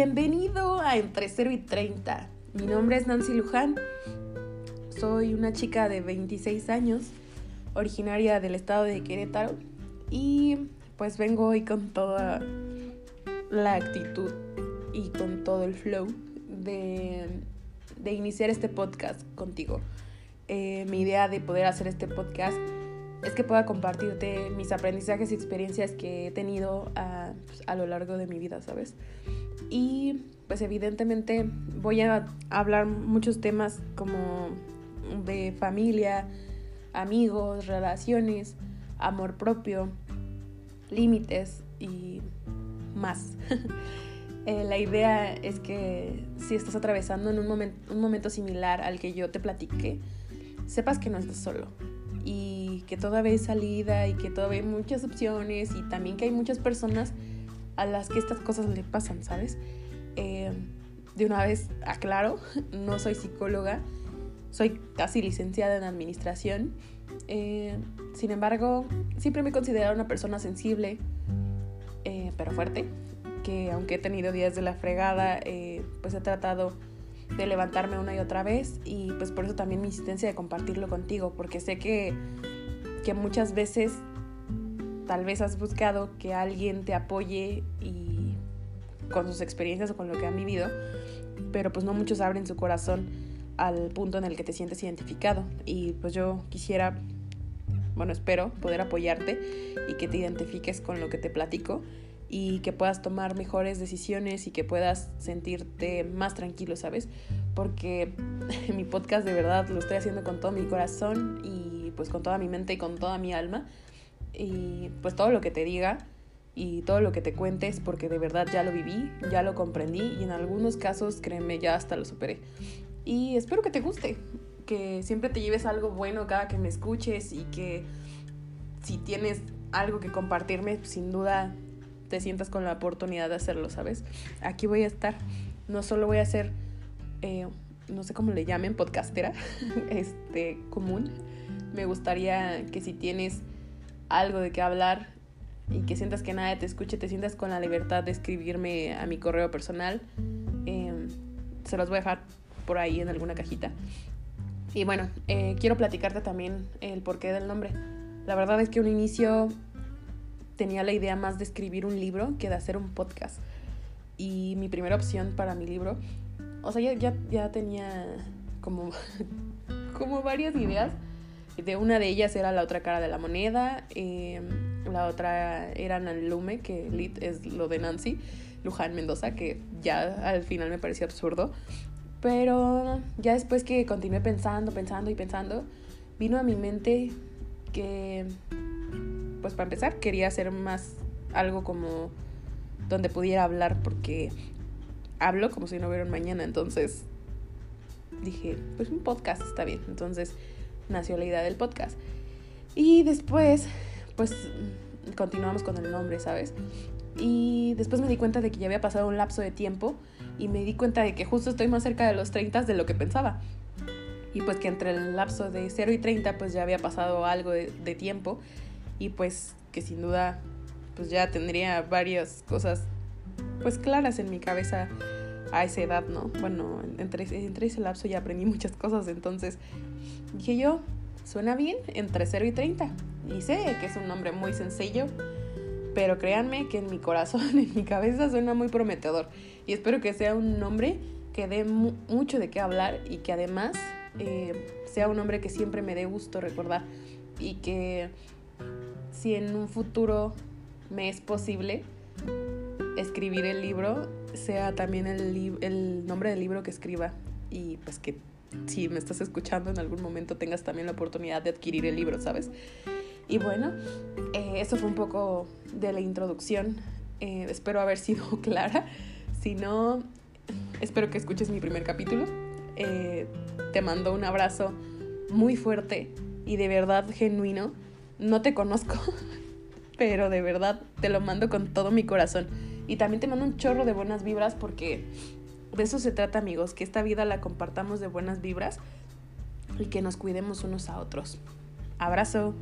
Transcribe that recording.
Bienvenido a Entre 0 y 30. Mi nombre es Nancy Luján. Soy una chica de 26 años, originaria del estado de Querétaro. Y pues vengo hoy con toda la actitud y con todo el flow de, iniciar este podcast contigo. Eh, mi idea de poder hacer este podcast es que pueda compartirte mis aprendizajes y experiencias que he tenido a, pues, a lo largo de mi vida, ¿sabes? Y pues evidentemente voy a hablar muchos temas como de familia, amigos, relaciones, amor propio, límites y más. Eh, la idea es que si estás atravesando en un, un momento similar al que yo te platiqué, sepas que no estás solo y que todavía hay salida y que todavía hay muchas opciones y también que hay muchas personas a las que estas cosas le pasan, ¿sabes? Eh, de una vez aclaro, no soy psicóloga, soy casi licenciada en administración. Eh, sin embargo, siempre me he considerado una persona sensible, eh, pero fuerte, que aunque he tenido días de la fregada, pues he tratado de levantarme una y otra vez y pues por eso también mi insistencia de compartirlo contigo, porque sé que, que muchas veces tal vez has buscado que alguien te apoye y con sus experiencias o con lo que han vivido, pero pues no muchos abren su corazón al punto en el que te sientes identificado y pues yo quisiera bueno, espero poder apoyarte y que te identifiques con lo que te platico y que puedas tomar mejores decisiones y que puedas sentirte más tranquilo, ¿sabes? Porque mi podcast de verdad lo estoy haciendo con todo mi corazón y pues con toda mi mente y con toda mi alma y pues todo lo que te diga y todo lo que te cuentes porque de verdad ya lo viví, ya lo comprendí y en algunos casos, créeme, ya hasta lo superé. Y espero que te guste, que siempre te lleves algo bueno cada que me escuches y que si tienes algo que compartirme, sin duda te sientas con la oportunidad de hacerlo, ¿sabes? Aquí voy a estar. No solo voy a ser, eh, no sé cómo le llamen, podcastera, este, común. Me gustaría que si tienes algo de qué hablar y que sientas que nadie te escuche, te sientas con la libertad de escribirme a mi correo personal. Em, se los voy a dejar por ahí en alguna cajita. Y bueno, eh, quiero platicarte también el porqué del nombre. La verdad es que un inicio tenía la idea más de escribir un libro que de hacer un podcast. Y mi primera opción para mi libro, o sea, ya, ya, ya tenía como, como varias ideas de una de ellas era La otra cara de la moneda, em, la otra era Lume, que Lit es lo de Nancy, Luján Mendoza, que ya al final me pareció absurdo. Pero ya después que continué pensando, pensando y pensando, vino a mi mente que, pues para empezar, quería hacer más algo como donde pudiera hablar, porque hablo como si no hubiera un mañana, entonces dije, pues un podcast está bien. Entonces nació la idea del podcast. Y después, pues continuamos con el nombre, ¿sabes? Y después me di cuenta de que ya había pasado un lapso de tiempo y me di cuenta de que justo estoy más cerca de los 30 de lo que pensaba. Y pues que entre el lapso de 0 y 30 pues ya había pasado algo de, de tiempo y pues que sin duda pues ya tendría varias cosas pues claras en mi cabeza a esa edad, ¿no? Bueno, entre, entre ese lapso ya aprendí muchas cosas, entonces dije yo, suena bien entre 0 y 30. Y sé que es un nombre muy sencillo, pero créanme que en mi corazón, en mi cabeza suena muy prometedor. Y espero que sea un nombre que dé mucho de qué hablar y que además eh, sea un nombre que siempre me dé gusto recordar. Y que si en un futuro me es posible escribir el libro, sea también el, el nombre del libro que escriba. Y pues que si me estás escuchando en algún momento tengas también la oportunidad de adquirir el libro, ¿sabes? Y bueno, eh, eso fue un poco de la introducción. Eh, espero haber sido clara. Si no, espero que escuches mi primer capítulo. Eh, te mando un abrazo muy fuerte y de verdad genuino. No te conozco, pero de verdad te lo mando con todo mi corazón. Y también te mando un chorro de buenas vibras porque de eso se trata, amigos, que esta vida la compartamos de buenas vibras y que nos cuidemos unos a otros. Abrazo.